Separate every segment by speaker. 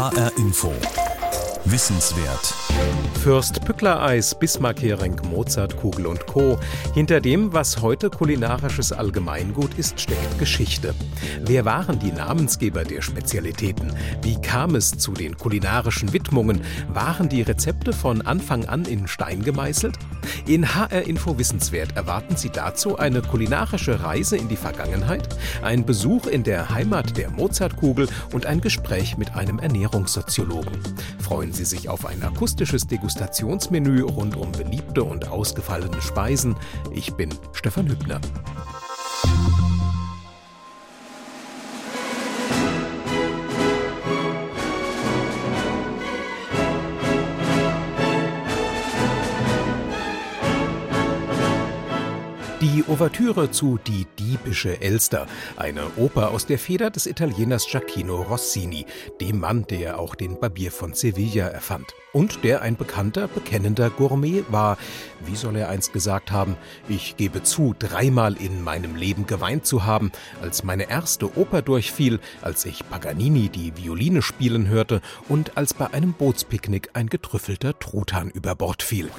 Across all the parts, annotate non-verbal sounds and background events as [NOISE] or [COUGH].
Speaker 1: HR Info. Wissenswert.
Speaker 2: Fürst Pückler-Eis, Bismarck-Hering, Mozart, Kugel und Co. Hinter dem, was heute kulinarisches Allgemeingut ist, steckt Geschichte. Wer waren die Namensgeber der Spezialitäten? Wie kam es zu den kulinarischen Widmungen? Waren die Rezepte von Anfang an in Stein gemeißelt? In HR Info Wissenswert erwarten Sie dazu eine kulinarische Reise in die Vergangenheit, ein Besuch in der Heimat der Mozartkugel und ein Gespräch mit einem Ernährungssoziologen. Freuen Sie sich auf ein akustisches Degustationsmenü rund um beliebte und ausgefallene Speisen. Ich bin Stefan Hübner. Die Ouvertüre zu Die diebische Elster, eine Oper aus der Feder des Italieners Giacchino Rossini, dem Mann, der auch den Barbier von Sevilla erfand. Und der ein bekannter, bekennender Gourmet war. Wie soll er einst gesagt haben, ich gebe zu, dreimal in meinem Leben geweint zu haben, als meine erste Oper durchfiel, als ich Paganini die Violine spielen hörte und als bei einem Bootspicknick ein getrüffelter Truthahn über Bord fiel.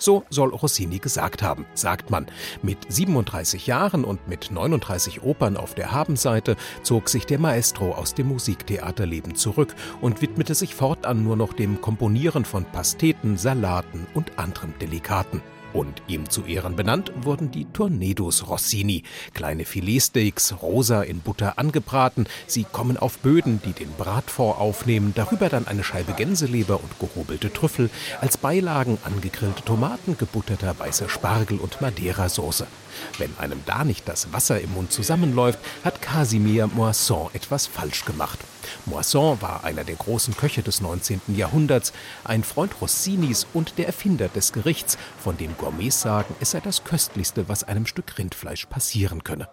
Speaker 2: So soll Rossini gesagt haben, sagt man. Mit 37 Jahren und mit 39 Opern auf der Habenseite zog sich der Maestro aus dem Musiktheaterleben zurück und widmete sich fortan nur noch dem Komponieren von Pasteten, Salaten und anderem Delikaten. Und ihm zu Ehren benannt wurden die Tornados Rossini. Kleine Filetsteaks, rosa in Butter angebraten. Sie kommen auf Böden, die den Bratfond aufnehmen. Darüber dann eine Scheibe Gänseleber und gehobelte Trüffel. Als Beilagen angegrillte Tomaten, gebutterter weißer Spargel und Madeira-Soße. Wenn einem da nicht das Wasser im Mund zusammenläuft, hat Casimir Moisson etwas falsch gemacht. Moisson war einer der großen Köche des 19. Jahrhunderts, ein Freund Rossinis und der Erfinder des Gerichts, von dem Gourmets sagen, es sei das Köstlichste, was einem Stück Rindfleisch passieren könne.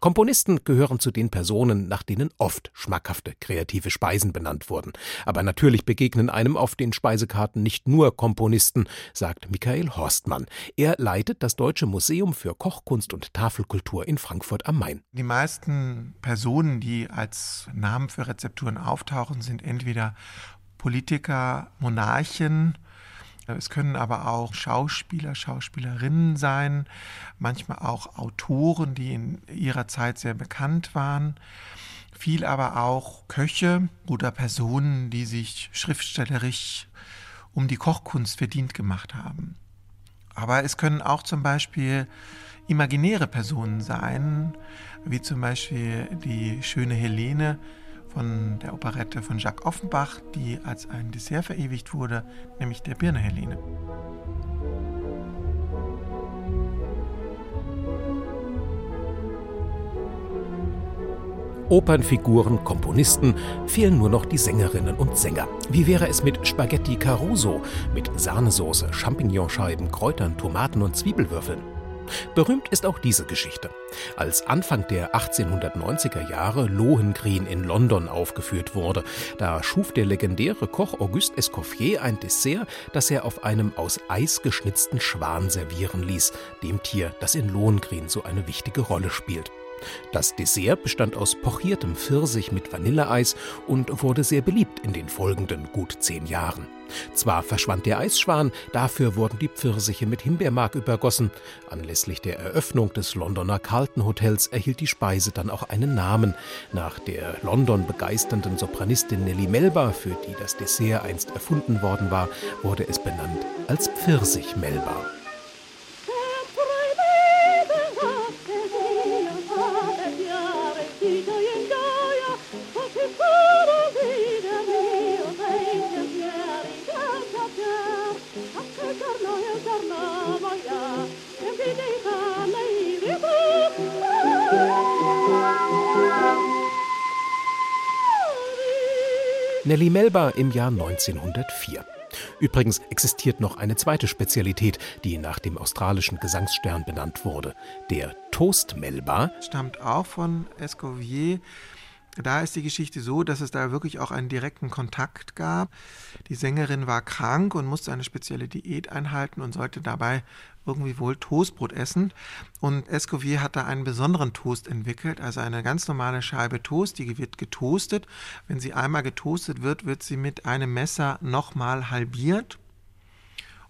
Speaker 2: Komponisten gehören zu den Personen, nach denen oft schmackhafte kreative Speisen benannt wurden. Aber natürlich begegnen einem auf den Speisekarten nicht nur Komponisten, sagt Michael Horstmann. Er leitet das Deutsche Museum für Kochkunst und Tafelkultur in Frankfurt am Main.
Speaker 3: Die meisten Personen, die als Namen für Rezepturen auftauchen, sind entweder Politiker, Monarchen, es können aber auch Schauspieler, Schauspielerinnen sein, manchmal auch Autoren, die in ihrer Zeit sehr bekannt waren. Viel aber auch Köche oder Personen, die sich schriftstellerisch um die Kochkunst verdient gemacht haben. Aber es können auch zum Beispiel imaginäre Personen sein, wie zum Beispiel die schöne Helene, von der Operette von Jacques Offenbach, die als ein Dessert verewigt wurde, nämlich der Birne Helene.
Speaker 2: Opernfiguren, Komponisten, fehlen nur noch die Sängerinnen und Sänger. Wie wäre es mit Spaghetti Caruso, mit Sahnesoße, Champignonscheiben, Kräutern, Tomaten und Zwiebelwürfeln? Berühmt ist auch diese Geschichte. Als Anfang der 1890er Jahre Lohengrin in London aufgeführt wurde, da schuf der legendäre Koch Auguste Escoffier ein Dessert, das er auf einem aus Eis geschnitzten Schwan servieren ließ, dem Tier, das in Lohengrin so eine wichtige Rolle spielt. Das Dessert bestand aus pochiertem Pfirsich mit Vanilleeis und wurde sehr beliebt in den folgenden gut zehn Jahren. Zwar verschwand der Eisschwan, dafür wurden die Pfirsiche mit Himbeermark übergossen. Anlässlich der Eröffnung des Londoner Carlton Hotels erhielt die Speise dann auch einen Namen. Nach der London begeisternden Sopranistin Nellie Melba, für die das Dessert einst erfunden worden war, wurde es benannt als Pfirsich Nelly Melba im Jahr 1904. Übrigens existiert noch eine zweite Spezialität, die nach dem australischen Gesangsstern benannt wurde. Der Toast Melba
Speaker 3: stammt auch von Escoffier. Da ist die Geschichte so, dass es da wirklich auch einen direkten Kontakt gab. Die Sängerin war krank und musste eine spezielle Diät einhalten und sollte dabei irgendwie wohl Toastbrot essen. Und Escoffier hat da einen besonderen Toast entwickelt, also eine ganz normale Scheibe Toast, die wird getoastet. Wenn sie einmal getoastet wird, wird sie mit einem Messer nochmal halbiert.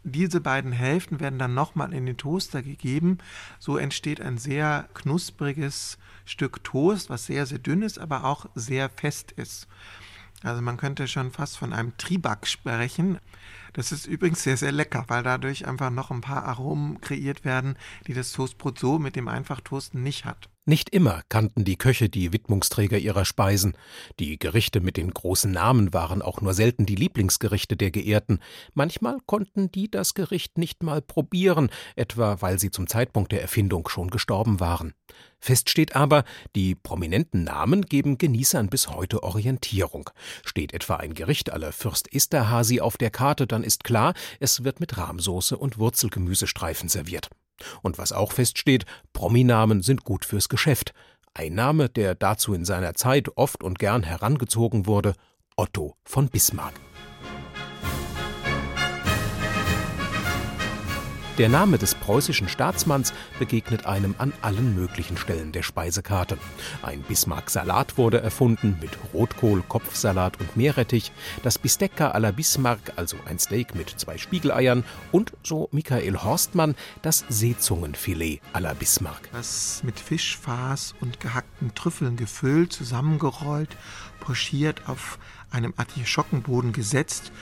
Speaker 3: Diese beiden Hälften werden dann nochmal in den Toaster gegeben. So entsteht ein sehr knuspriges Stück Toast, was sehr, sehr dünn ist, aber auch sehr fest ist. Also man könnte schon fast von einem Triback sprechen. Das ist übrigens sehr, sehr lecker, weil dadurch einfach noch ein paar Aromen kreiert werden, die das Toastbrot so mit dem Einfachtoasten nicht hat.
Speaker 2: Nicht immer kannten die Köche die Widmungsträger ihrer Speisen. Die Gerichte mit den großen Namen waren auch nur selten die Lieblingsgerichte der Geehrten. Manchmal konnten die das Gericht nicht mal probieren, etwa weil sie zum Zeitpunkt der Erfindung schon gestorben waren. Fest steht aber, die prominenten Namen geben Genießern bis heute Orientierung. Steht etwa ein Gericht aller Fürst Esterhazy auf der Karte, dann ist klar, es wird mit Rahmsoße und Wurzelgemüsestreifen serviert. Und was auch feststeht, Prominamen sind gut fürs Geschäft. Ein Name, der dazu in seiner Zeit oft und gern herangezogen wurde, Otto von Bismarck. Der Name des preußischen Staatsmanns begegnet einem an allen möglichen Stellen der Speisekarte. Ein Bismarck-Salat wurde erfunden mit Rotkohl, Kopfsalat und Meerrettich, das Bistecca la Bismarck, also ein Steak mit zwei Spiegeleiern und, so Michael Horstmann, das Seezungenfilet à la Bismarck.
Speaker 3: Das mit Fischfaß und gehackten Trüffeln gefüllt, zusammengerollt, pochiert auf einem Artischockenboden gesetzt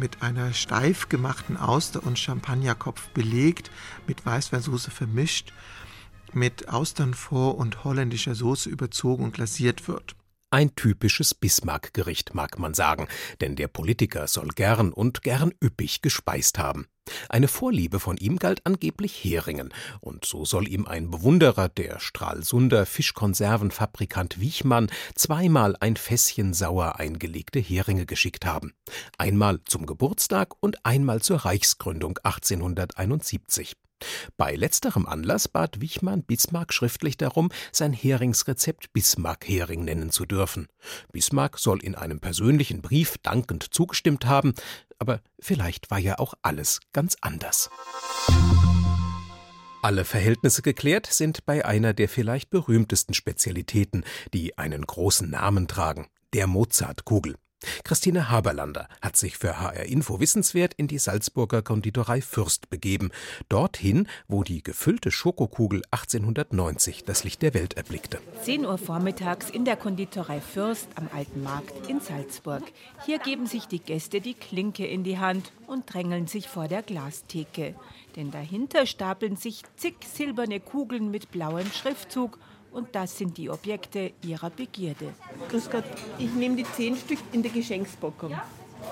Speaker 3: mit einer steif gemachten Auster- und Champagnerkopf belegt, mit Weißweinsoße vermischt, mit Austernfond und holländischer Soße überzogen und glasiert wird.
Speaker 2: Ein typisches Bismarck-Gericht, mag man sagen, denn der Politiker soll gern und gern üppig gespeist haben. Eine Vorliebe von ihm galt angeblich Heringen, und so soll ihm ein Bewunderer, der Stralsunder Fischkonservenfabrikant Wiechmann, zweimal ein Fässchen sauer eingelegte Heringe geschickt haben. Einmal zum Geburtstag und einmal zur Reichsgründung 1871. Bei letzterem Anlass bat Wichmann Bismarck schriftlich darum, sein Heringsrezept Bismarck-Hering nennen zu dürfen. Bismarck soll in einem persönlichen Brief dankend zugestimmt haben, aber vielleicht war ja auch alles ganz anders. Alle Verhältnisse geklärt sind bei einer der vielleicht berühmtesten Spezialitäten, die einen großen Namen tragen, der Mozartkugel. Christine Haberlander hat sich für HR Info Wissenswert in die Salzburger Konditorei Fürst begeben, dorthin, wo die gefüllte Schokokugel 1890 das Licht der Welt erblickte.
Speaker 4: 10 Uhr vormittags in der Konditorei Fürst am Alten Markt in Salzburg. Hier geben sich die Gäste die Klinke in die Hand und drängeln sich vor der Glastheke. Denn dahinter stapeln sich zig silberne Kugeln mit blauem Schriftzug und das sind die Objekte ihrer Begierde.
Speaker 5: Grüß Gott, ich nehme die zehn Stück in der Geschenkspackung.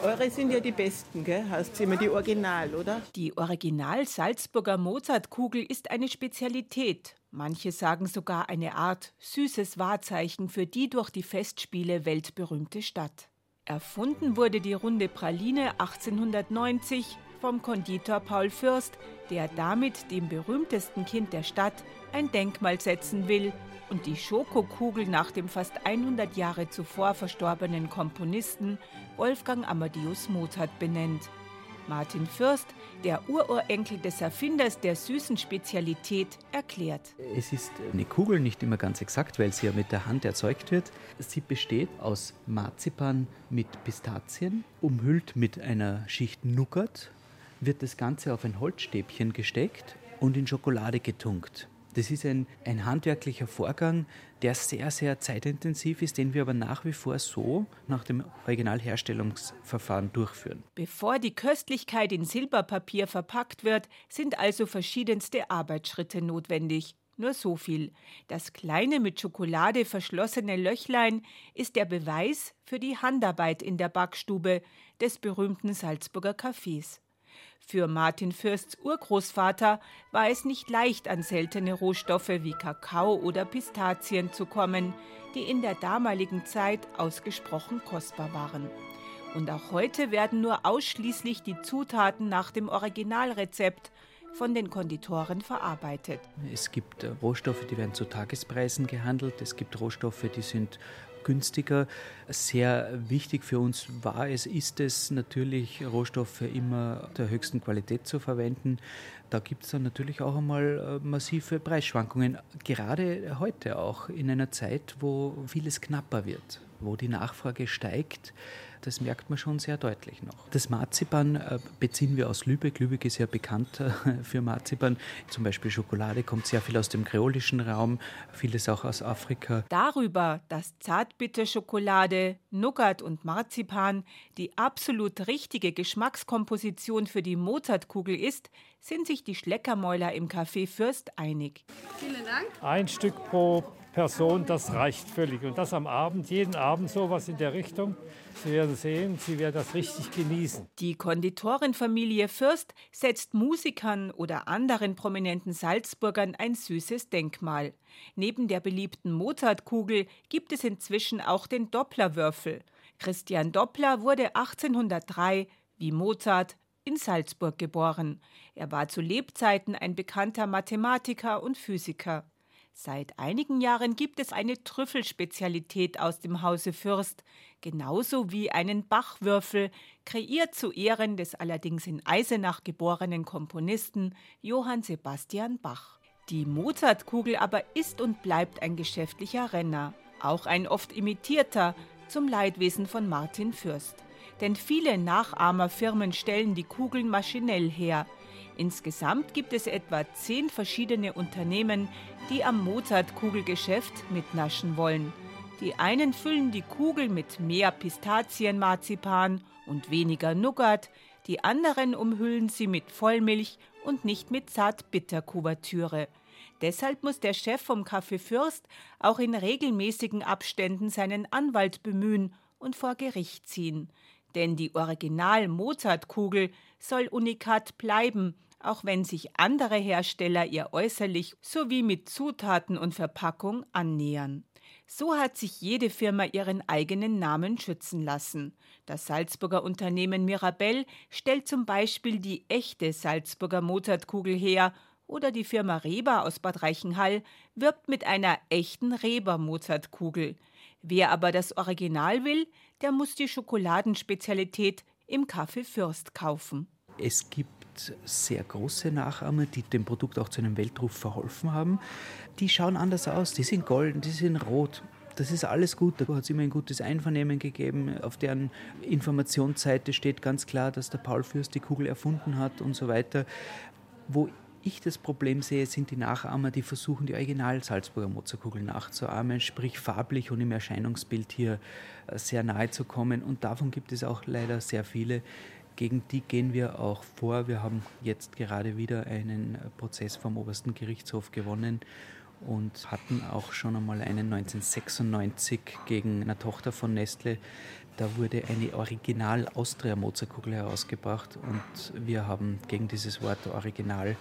Speaker 5: Eure sind ja die besten, gell? Heißt immer die Original, oder?
Speaker 4: Die Original Salzburger Mozartkugel ist eine Spezialität. Manche sagen sogar eine Art süßes Wahrzeichen für die durch die Festspiele weltberühmte Stadt. Erfunden wurde die runde Praline 1890 vom Konditor Paul Fürst, der damit dem berühmtesten Kind der Stadt ein Denkmal setzen will und die Schokokugel nach dem fast 100 Jahre zuvor verstorbenen Komponisten Wolfgang Amadeus Mozart benennt. Martin Fürst, der Ururenkel des Erfinders der süßen Spezialität, erklärt.
Speaker 6: Es ist eine Kugel, nicht immer ganz exakt, weil sie ja mit der Hand erzeugt wird. Sie besteht aus Marzipan mit Pistazien, umhüllt mit einer Schicht Nougat, wird das Ganze auf ein Holzstäbchen gesteckt und in Schokolade getunkt. Das ist ein, ein handwerklicher Vorgang, der sehr, sehr zeitintensiv ist, den wir aber nach wie vor so nach dem Originalherstellungsverfahren durchführen.
Speaker 4: Bevor die Köstlichkeit in Silberpapier verpackt wird, sind also verschiedenste Arbeitsschritte notwendig. Nur so viel. Das kleine mit Schokolade verschlossene Löchlein ist der Beweis für die Handarbeit in der Backstube des berühmten Salzburger Cafés. Für Martin Fürsts Urgroßvater war es nicht leicht, an seltene Rohstoffe wie Kakao oder Pistazien zu kommen, die in der damaligen Zeit ausgesprochen kostbar waren. Und auch heute werden nur ausschließlich die Zutaten nach dem Originalrezept von den Konditoren verarbeitet.
Speaker 6: Es gibt äh, Rohstoffe, die werden zu Tagespreisen gehandelt. Es gibt Rohstoffe, die sind günstiger. Sehr wichtig für uns war es, ist es natürlich, Rohstoffe immer der höchsten Qualität zu verwenden. Da gibt es dann natürlich auch einmal äh, massive Preisschwankungen, gerade heute auch in einer Zeit, wo vieles knapper wird, wo die Nachfrage steigt das merkt man schon sehr deutlich noch. Das Marzipan äh, beziehen wir aus Lübeck. Lübeck ist ja bekannt äh, für Marzipan. Zum Beispiel Schokolade kommt sehr viel aus dem kreolischen Raum, vieles auch aus Afrika.
Speaker 4: Darüber, dass Zartbitterschokolade, Nougat und Marzipan die absolut richtige Geschmackskomposition für die Mozartkugel ist, sind sich die Schleckermäuler im Café Fürst einig.
Speaker 7: Vielen Dank. Ein Stück pro Person, das reicht völlig. Und das am Abend, jeden Abend sowas in der Richtung. Sie werden sehen, Sie werden das richtig genießen.
Speaker 4: Die Konditorenfamilie Fürst setzt Musikern oder anderen prominenten Salzburgern ein süßes Denkmal. Neben der beliebten Mozartkugel gibt es inzwischen auch den Dopplerwürfel. Christian Doppler wurde 1803, wie Mozart, in Salzburg geboren. Er war zu Lebzeiten ein bekannter Mathematiker und Physiker. Seit einigen Jahren gibt es eine Trüffelspezialität aus dem Hause Fürst, genauso wie einen Bachwürfel, kreiert zu Ehren des allerdings in Eisenach geborenen Komponisten Johann Sebastian Bach. Die Mozartkugel aber ist und bleibt ein geschäftlicher Renner, auch ein oft imitierter, zum Leidwesen von Martin Fürst. Denn viele Nachahmerfirmen stellen die Kugeln maschinell her – Insgesamt gibt es etwa zehn verschiedene Unternehmen, die am Mozart-Kugelgeschäft mitnaschen wollen. Die einen füllen die Kugel mit mehr Pistazienmarzipan und weniger Nougat, die anderen umhüllen sie mit Vollmilch und nicht mit Zartbitterkuvertüre. Deshalb muss der Chef vom Café Fürst auch in regelmäßigen Abständen seinen Anwalt bemühen und vor Gericht ziehen. Denn die Original-Mozart-Kugel soll unikat bleiben auch wenn sich andere Hersteller ihr äußerlich sowie mit Zutaten und Verpackung annähern. So hat sich jede Firma ihren eigenen Namen schützen lassen. Das Salzburger Unternehmen Mirabell stellt zum Beispiel die echte Salzburger Mozartkugel her oder die Firma Reber aus Bad Reichenhall wirbt mit einer echten Reber Mozartkugel. Wer aber das Original will, der muss die Schokoladenspezialität im Kaffee Fürst kaufen.
Speaker 6: Es gibt sehr große Nachahmer, die dem Produkt auch zu einem Weltruf verholfen haben. Die schauen anders aus, die sind golden, die sind rot. Das ist alles gut. Da hat es immer ein gutes Einvernehmen gegeben. Auf deren Informationsseite steht ganz klar, dass der Paul Fürst die Kugel erfunden hat und so weiter. Wo ich das Problem sehe, sind die Nachahmer, die versuchen, die Original-Salzburger Mozartkugel nachzuahmen, sprich farblich und im Erscheinungsbild hier sehr nahe zu kommen. Und davon gibt es auch leider sehr viele, gegen die gehen wir auch vor. Wir haben jetzt gerade wieder einen Prozess vom obersten Gerichtshof gewonnen und hatten auch schon einmal einen 1996 gegen eine Tochter von Nestle. Da wurde eine Original Austria Mozartkugel herausgebracht und wir haben gegen dieses Wort Original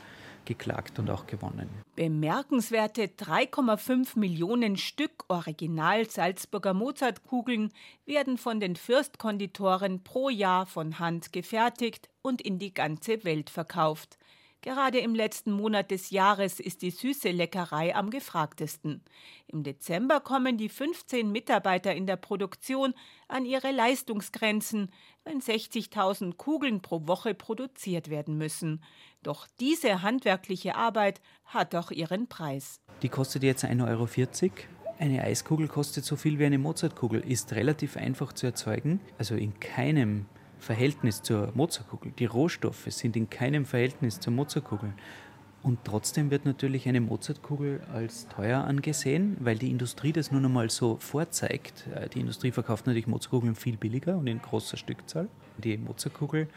Speaker 6: geklagt und auch gewonnen.
Speaker 4: Bemerkenswerte 3,5 Millionen Stück Original Salzburger Mozartkugeln werden von den Fürstkonditoren pro Jahr von Hand gefertigt und in die ganze Welt verkauft. Gerade im letzten Monat des Jahres ist die süße Leckerei am gefragtesten. Im Dezember kommen die 15 Mitarbeiter in der Produktion an ihre Leistungsgrenzen, wenn 60.000 Kugeln pro Woche produziert werden müssen. Doch diese handwerkliche Arbeit hat auch ihren Preis.
Speaker 6: Die kostet jetzt 1,40 Euro. Eine Eiskugel kostet so viel wie eine Mozartkugel, ist relativ einfach zu erzeugen. Also in keinem Verhältnis zur Mozartkugel. Die Rohstoffe sind in keinem Verhältnis zur Mozartkugel. Und trotzdem wird natürlich eine Mozartkugel als teuer angesehen, weil die Industrie das nun einmal so vorzeigt. Äh, die Industrie verkauft natürlich Mozartkugeln viel billiger und in großer Stückzahl. Die Mozartkugel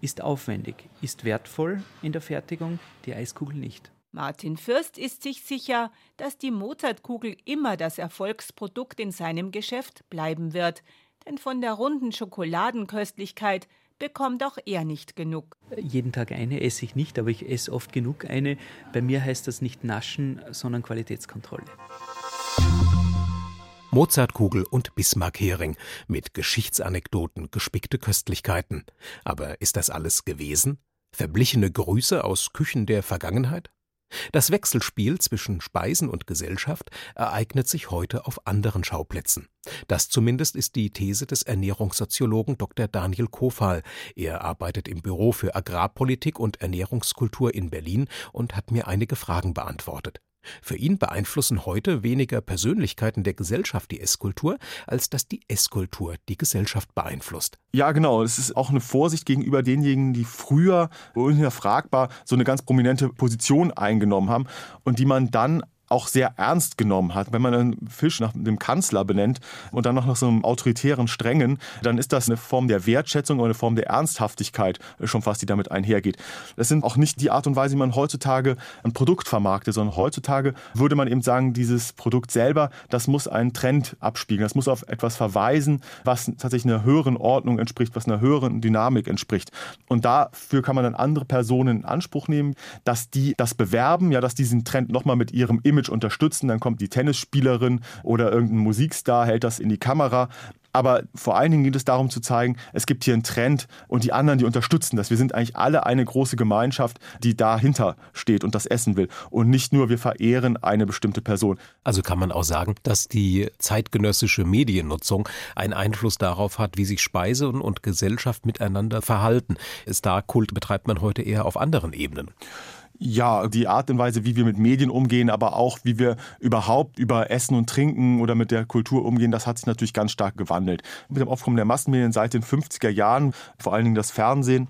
Speaker 6: ist aufwendig, ist wertvoll in der Fertigung, die Eiskugel nicht.
Speaker 4: Martin Fürst ist sich sicher, dass die Mozartkugel immer das Erfolgsprodukt in seinem Geschäft bleiben wird, denn von der runden Schokoladenköstlichkeit bekommt auch er nicht genug.
Speaker 6: Jeden Tag eine esse ich nicht, aber ich esse oft genug eine. Bei mir heißt das nicht naschen, sondern Qualitätskontrolle.
Speaker 2: Mozartkugel und Bismarckhering mit Geschichtsanekdoten, gespickte Köstlichkeiten. Aber ist das alles gewesen? Verblichene Grüße aus Küchen der Vergangenheit? Das Wechselspiel zwischen Speisen und Gesellschaft ereignet sich heute auf anderen Schauplätzen. Das zumindest ist die These des Ernährungssoziologen Dr. Daniel Kofal. Er arbeitet im Büro für Agrarpolitik und Ernährungskultur in Berlin und hat mir einige Fragen beantwortet. Für ihn beeinflussen heute weniger Persönlichkeiten der Gesellschaft die Esskultur, als dass die Esskultur die Gesellschaft beeinflusst.
Speaker 8: Ja, genau. Es ist auch eine Vorsicht gegenüber denjenigen, die früher unhinterfragbar so eine ganz prominente Position eingenommen haben und die man dann auch sehr ernst genommen hat. Wenn man einen Fisch nach dem Kanzler benennt und dann noch nach so einem autoritären Strengen, dann ist das eine Form der Wertschätzung oder eine Form der Ernsthaftigkeit schon fast, die damit einhergeht. Das sind auch nicht die Art und Weise, wie man heutzutage ein Produkt vermarktet, sondern heutzutage würde man eben sagen, dieses Produkt selber, das muss einen Trend abspiegeln, das muss auf etwas verweisen, was tatsächlich einer höheren Ordnung entspricht, was einer höheren Dynamik entspricht. Und dafür kann man dann andere Personen in Anspruch nehmen, dass die das bewerben, ja, dass diesen Trend nochmal mit ihrem Image Image unterstützen. Dann kommt die Tennisspielerin oder irgendein Musikstar, hält das in die Kamera. Aber vor allen Dingen geht es darum zu zeigen, es gibt hier einen Trend und die anderen, die unterstützen das. Wir sind eigentlich alle eine große Gemeinschaft, die dahinter steht und das essen will. Und nicht nur, wir verehren eine bestimmte Person.
Speaker 2: Also kann man auch sagen, dass die zeitgenössische Mediennutzung einen Einfluss darauf hat, wie sich Speise und Gesellschaft miteinander verhalten. Star-Kult betreibt man heute eher auf anderen Ebenen.
Speaker 8: Ja, die Art und Weise, wie wir mit Medien umgehen, aber auch wie wir überhaupt über Essen und Trinken oder mit der Kultur umgehen, das hat sich natürlich ganz stark gewandelt. Mit dem Aufkommen der Massenmedien seit den 50er Jahren, vor allen Dingen das Fernsehen,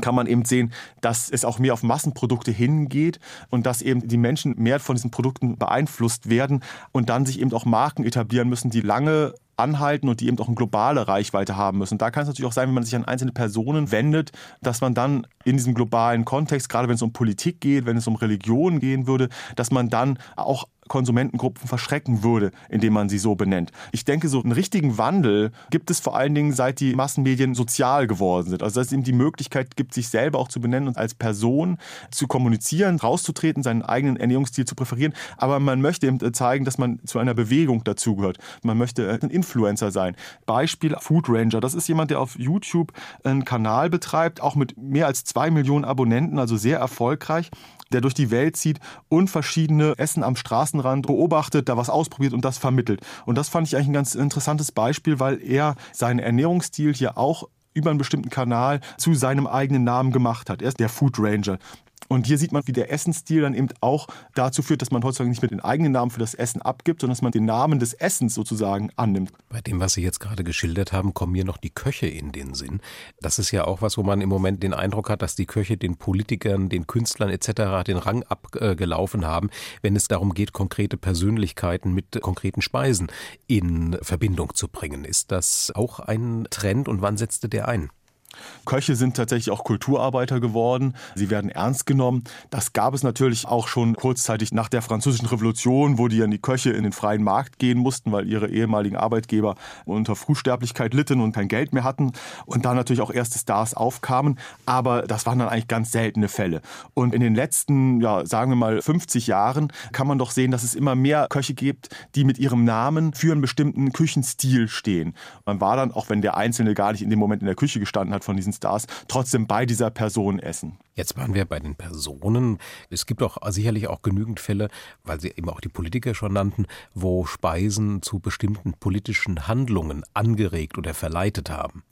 Speaker 8: kann man eben sehen, dass es auch mehr auf Massenprodukte hingeht und dass eben die Menschen mehr von diesen Produkten beeinflusst werden und dann sich eben auch Marken etablieren müssen, die lange anhalten und die eben auch eine globale Reichweite haben müssen. Und da kann es natürlich auch sein, wenn man sich an einzelne Personen wendet, dass man dann in diesem globalen Kontext, gerade wenn es um Politik geht, wenn es um Religion gehen würde, dass man dann auch Konsumentengruppen verschrecken würde, indem man sie so benennt. Ich denke, so einen richtigen Wandel gibt es vor allen Dingen, seit die Massenmedien sozial geworden sind. Also dass es eben die Möglichkeit gibt, sich selber auch zu benennen und als Person zu kommunizieren, rauszutreten, seinen eigenen Ernährungsstil zu präferieren. Aber man möchte eben zeigen, dass man zu einer Bewegung dazugehört. Man möchte ein Influencer sein. Beispiel Food Ranger. Das ist jemand, der auf YouTube einen Kanal betreibt, auch mit mehr als zwei Millionen Abonnenten, also sehr erfolgreich der durch die Welt zieht und verschiedene Essen am Straßenrand beobachtet, da was ausprobiert und das vermittelt. Und das fand ich eigentlich ein ganz interessantes Beispiel, weil er seinen Ernährungsstil hier auch über einen bestimmten Kanal zu seinem eigenen Namen gemacht hat. Er ist der Food Ranger. Und hier sieht man, wie der Essensstil dann eben auch dazu führt, dass man heutzutage nicht mehr den eigenen Namen für das Essen abgibt, sondern dass man den Namen des Essens sozusagen annimmt.
Speaker 2: Bei dem, was Sie jetzt gerade geschildert haben, kommen mir noch die Köche in den Sinn. Das ist ja auch was, wo man im Moment den Eindruck hat, dass die Köche den Politikern, den Künstlern etc. den Rang abgelaufen haben, wenn es darum geht, konkrete Persönlichkeiten mit konkreten Speisen in Verbindung zu bringen. Ist das auch ein Trend und wann setzte der ein?
Speaker 8: Köche sind tatsächlich auch Kulturarbeiter geworden. Sie werden ernst genommen. Das gab es natürlich auch schon kurzzeitig nach der Französischen Revolution, wo die dann die Köche in den freien Markt gehen mussten, weil ihre ehemaligen Arbeitgeber unter Frühsterblichkeit litten und kein Geld mehr hatten. Und da natürlich auch erste Stars aufkamen. Aber das waren dann eigentlich ganz seltene Fälle. Und in den letzten, ja, sagen wir mal 50 Jahren kann man doch sehen, dass es immer mehr Köche gibt, die mit ihrem Namen für einen bestimmten Küchenstil stehen. Man war dann, auch wenn der Einzelne gar nicht in dem Moment in der Küche gestanden hat, hat von diesen Stars, trotzdem bei dieser Person essen.
Speaker 2: Jetzt waren wir bei den Personen. Es gibt auch sicherlich auch genügend Fälle, weil Sie eben auch die Politiker schon nannten, wo Speisen zu bestimmten politischen Handlungen angeregt oder verleitet haben.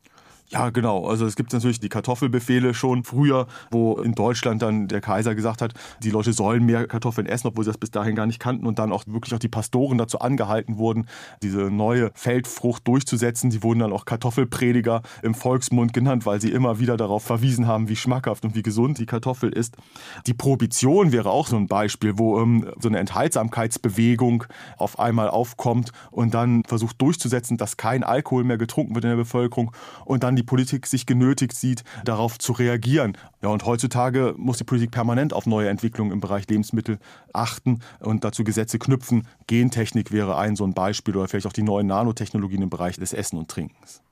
Speaker 8: Ja, genau. Also es gibt natürlich die Kartoffelbefehle schon früher, wo in Deutschland dann der Kaiser gesagt hat, die Leute sollen mehr Kartoffeln essen, obwohl sie das bis dahin gar nicht kannten und dann auch wirklich auch die Pastoren dazu angehalten wurden, diese neue Feldfrucht durchzusetzen. Die wurden dann auch Kartoffelprediger im Volksmund genannt, weil sie immer wieder darauf verwiesen haben, wie schmackhaft und wie gesund die Kartoffel ist. Die Prohibition wäre auch so ein Beispiel, wo ähm, so eine Enthaltsamkeitsbewegung auf einmal aufkommt und dann versucht durchzusetzen, dass kein Alkohol mehr getrunken wird in der Bevölkerung und dann die Politik sich genötigt sieht, darauf zu reagieren. Ja, und heutzutage muss die Politik permanent auf neue Entwicklungen im Bereich Lebensmittel achten und dazu Gesetze knüpfen. Gentechnik wäre ein so ein Beispiel oder vielleicht auch die neuen Nanotechnologien im Bereich des Essen und Trinkens.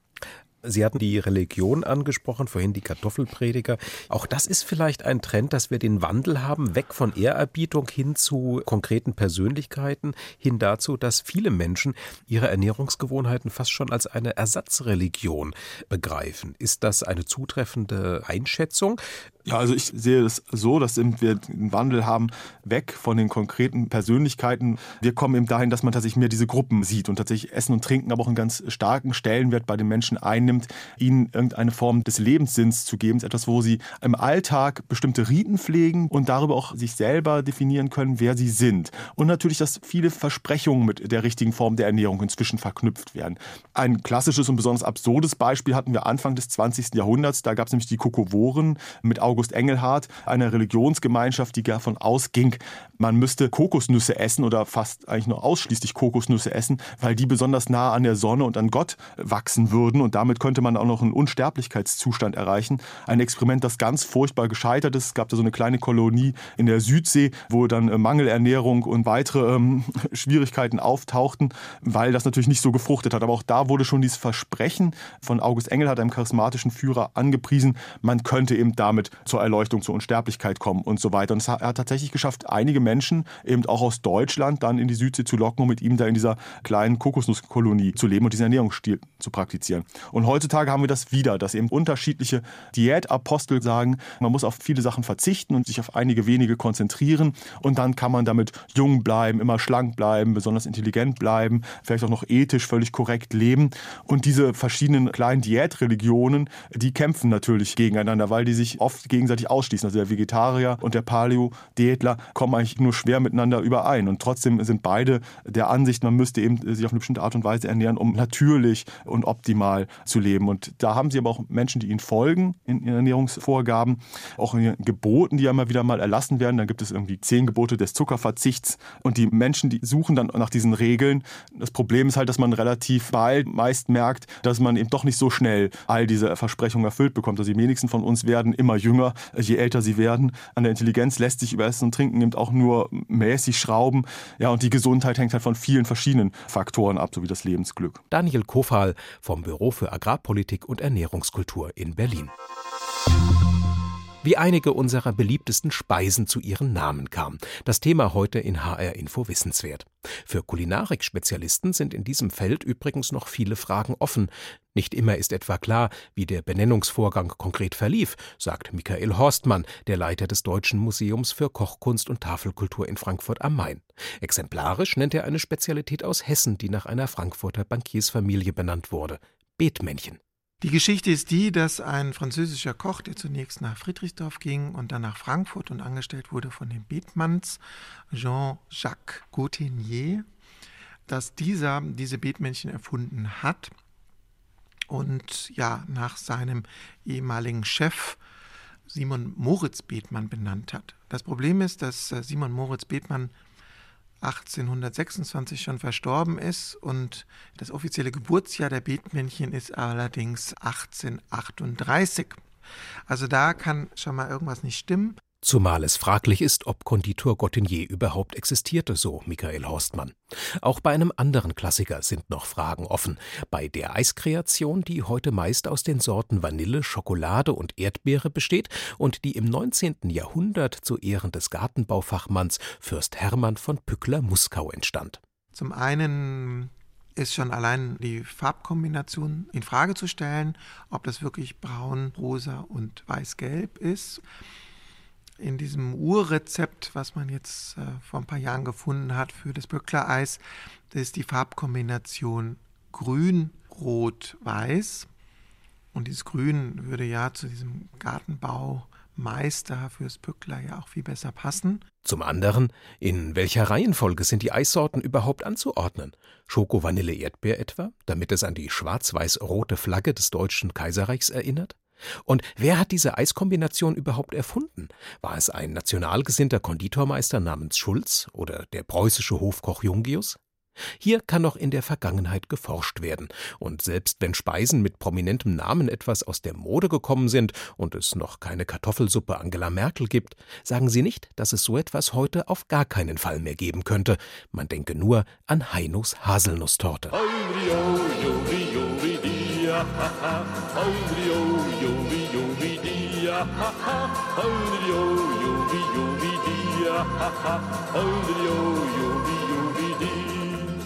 Speaker 2: Sie hatten die Religion angesprochen, vorhin die Kartoffelprediger. Auch das ist vielleicht ein Trend, dass wir den Wandel haben, weg von Ehrerbietung hin zu konkreten Persönlichkeiten, hin dazu, dass viele Menschen ihre Ernährungsgewohnheiten fast schon als eine Ersatzreligion begreifen. Ist das eine zutreffende Einschätzung
Speaker 8: Ja, also ich sehe es so, dass wir einen Wandel haben, weg von den konkreten Persönlichkeiten. Wir kommen eben dahin, dass man tatsächlich mehr diese Gruppen sieht und tatsächlich Essen und Trinken aber auch einen ganz starken Stellenwert bei den Menschen einnimmt, ihnen irgendeine Form des Lebenssinns zu geben. Etwas, wo sie im Alltag bestimmte Riten pflegen und darüber auch sich selber definieren können, wer sie sind. Und natürlich, dass viele Versprechungen mit der richtigen Form der Ernährung inzwischen verknüpft werden. Ein klassisches und besonders absurdes Beispiel hatten wir Anfang des 20. Jahrhunderts. Da gab es nämlich die Kokovoren mit Augen August Engelhardt, eine Religionsgemeinschaft, die davon ausging, man müsste Kokosnüsse essen oder fast eigentlich nur ausschließlich Kokosnüsse essen, weil die besonders nah an der Sonne und an Gott wachsen würden und damit könnte man auch noch einen Unsterblichkeitszustand erreichen. Ein Experiment, das ganz furchtbar gescheitert ist. Es gab da so eine kleine Kolonie in der Südsee, wo dann äh, Mangelernährung und weitere ähm, [LAUGHS] Schwierigkeiten auftauchten, weil das natürlich nicht so gefruchtet hat. Aber auch da wurde schon dieses Versprechen von August Engelhardt, einem charismatischen Führer, angepriesen, man könnte eben damit zur Erleuchtung, zur Unsterblichkeit kommen und so weiter. Und es hat tatsächlich geschafft, einige Menschen eben auch aus Deutschland dann in die Südsee zu locken, um mit ihm da in dieser kleinen Kokosnusskolonie zu leben und diesen Ernährungsstil zu praktizieren. Und heutzutage haben wir das wieder, dass eben unterschiedliche Diätapostel sagen, man muss auf viele Sachen verzichten und sich auf einige wenige konzentrieren und dann kann man damit jung bleiben, immer schlank bleiben, besonders intelligent bleiben, vielleicht auch noch ethisch völlig korrekt leben. Und diese verschiedenen kleinen Diätreligionen, die kämpfen natürlich gegeneinander, weil die sich oft gegenseitig ausschließen. Also der Vegetarier und der Paleo-Diätler kommen eigentlich nur schwer miteinander überein. Und trotzdem sind beide der Ansicht, man müsste eben sich auf eine bestimmte Art und Weise ernähren, um natürlich und optimal zu leben. Und da haben sie aber auch Menschen, die ihnen folgen in ihren Ernährungsvorgaben, auch in ihren Geboten, die ja immer wieder mal erlassen werden. Dann gibt es irgendwie zehn Gebote des Zuckerverzichts. Und die Menschen, die suchen dann nach diesen Regeln. Das Problem ist halt, dass man relativ bald meist merkt, dass man eben doch nicht so schnell all diese Versprechungen erfüllt bekommt. Also die wenigsten von uns werden immer jünger, je älter sie werden. An der Intelligenz lässt sich über Essen und Trinken eben auch nur mäßig schrauben. Ja, und die Gesundheit hängt halt von vielen verschiedenen Faktoren ab, so wie das Lebensglück.
Speaker 2: Daniel Kofal vom Büro für Agrarpolitik und Ernährungskultur in Berlin wie einige unserer beliebtesten Speisen zu ihren Namen kamen. Das Thema heute in HR Info Wissenswert. Für Kulinarik-Spezialisten sind in diesem Feld übrigens noch viele Fragen offen. Nicht immer ist etwa klar, wie der Benennungsvorgang konkret verlief, sagt Michael Horstmann, der Leiter des Deutschen Museums für Kochkunst und Tafelkultur in Frankfurt am Main. Exemplarisch nennt er eine Spezialität aus Hessen, die nach einer Frankfurter Bankiersfamilie benannt wurde: Betmännchen.
Speaker 3: Die Geschichte ist die, dass ein französischer Koch, der zunächst nach Friedrichsdorf ging und dann nach Frankfurt und angestellt wurde von den Bethmanns, Jean-Jacques Gautenier, dass dieser diese Betmännchen erfunden hat und ja nach seinem ehemaligen Chef Simon Moritz Bethmann benannt hat. Das Problem ist, dass äh, Simon Moritz Bethmann 1826 schon verstorben ist und das offizielle Geburtsjahr der Betmännchen ist allerdings 1838. Also da kann schon mal irgendwas nicht stimmen.
Speaker 2: Zumal es fraglich ist, ob Konditor Gottenier überhaupt existierte, so Michael Horstmann. Auch bei einem anderen Klassiker sind noch Fragen offen. Bei der Eiskreation, die heute meist aus den Sorten Vanille, Schokolade und Erdbeere besteht und die im 19. Jahrhundert zu Ehren des Gartenbaufachmanns Fürst Hermann von Pückler-Muskau entstand.
Speaker 3: Zum einen ist schon allein die Farbkombination in Frage zu stellen, ob das wirklich braun, rosa und weiß-gelb ist in diesem Urrezept, was man jetzt äh, vor ein paar Jahren gefunden hat für das Böckler-Eis, ist die Farbkombination grün, rot, weiß. Und dieses Grün würde ja zu diesem Gartenbaumeister fürs Böckler ja auch viel besser passen.
Speaker 2: Zum anderen, in welcher Reihenfolge sind die Eissorten überhaupt anzuordnen? Schoko, Vanille, Erdbeer etwa, damit es an die schwarz-weiß-rote Flagge des Deutschen Kaiserreichs erinnert? Und wer hat diese Eiskombination überhaupt erfunden? War es ein nationalgesinnter Konditormeister namens Schulz oder der preußische Hofkoch Jungius? Hier kann noch in der Vergangenheit geforscht werden, und selbst wenn Speisen mit prominentem Namen etwas aus der Mode gekommen sind und es noch keine Kartoffelsuppe Angela Merkel gibt, sagen sie nicht, dass es so etwas heute auf gar keinen Fall mehr geben könnte. Man denke nur an Heinos Haselnusstorte.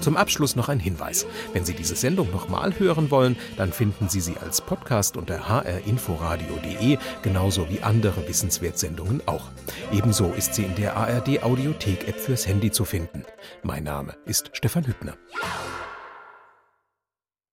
Speaker 2: Zum Abschluss noch ein Hinweis. Wenn Sie diese Sendung nochmal hören wollen, dann finden Sie sie als Podcast unter hrinforadio.de, genauso wie andere Wissenswertsendungen auch. Ebenso ist sie in der ARD Audiothek-App fürs Handy zu finden. Mein Name ist Stefan Hübner.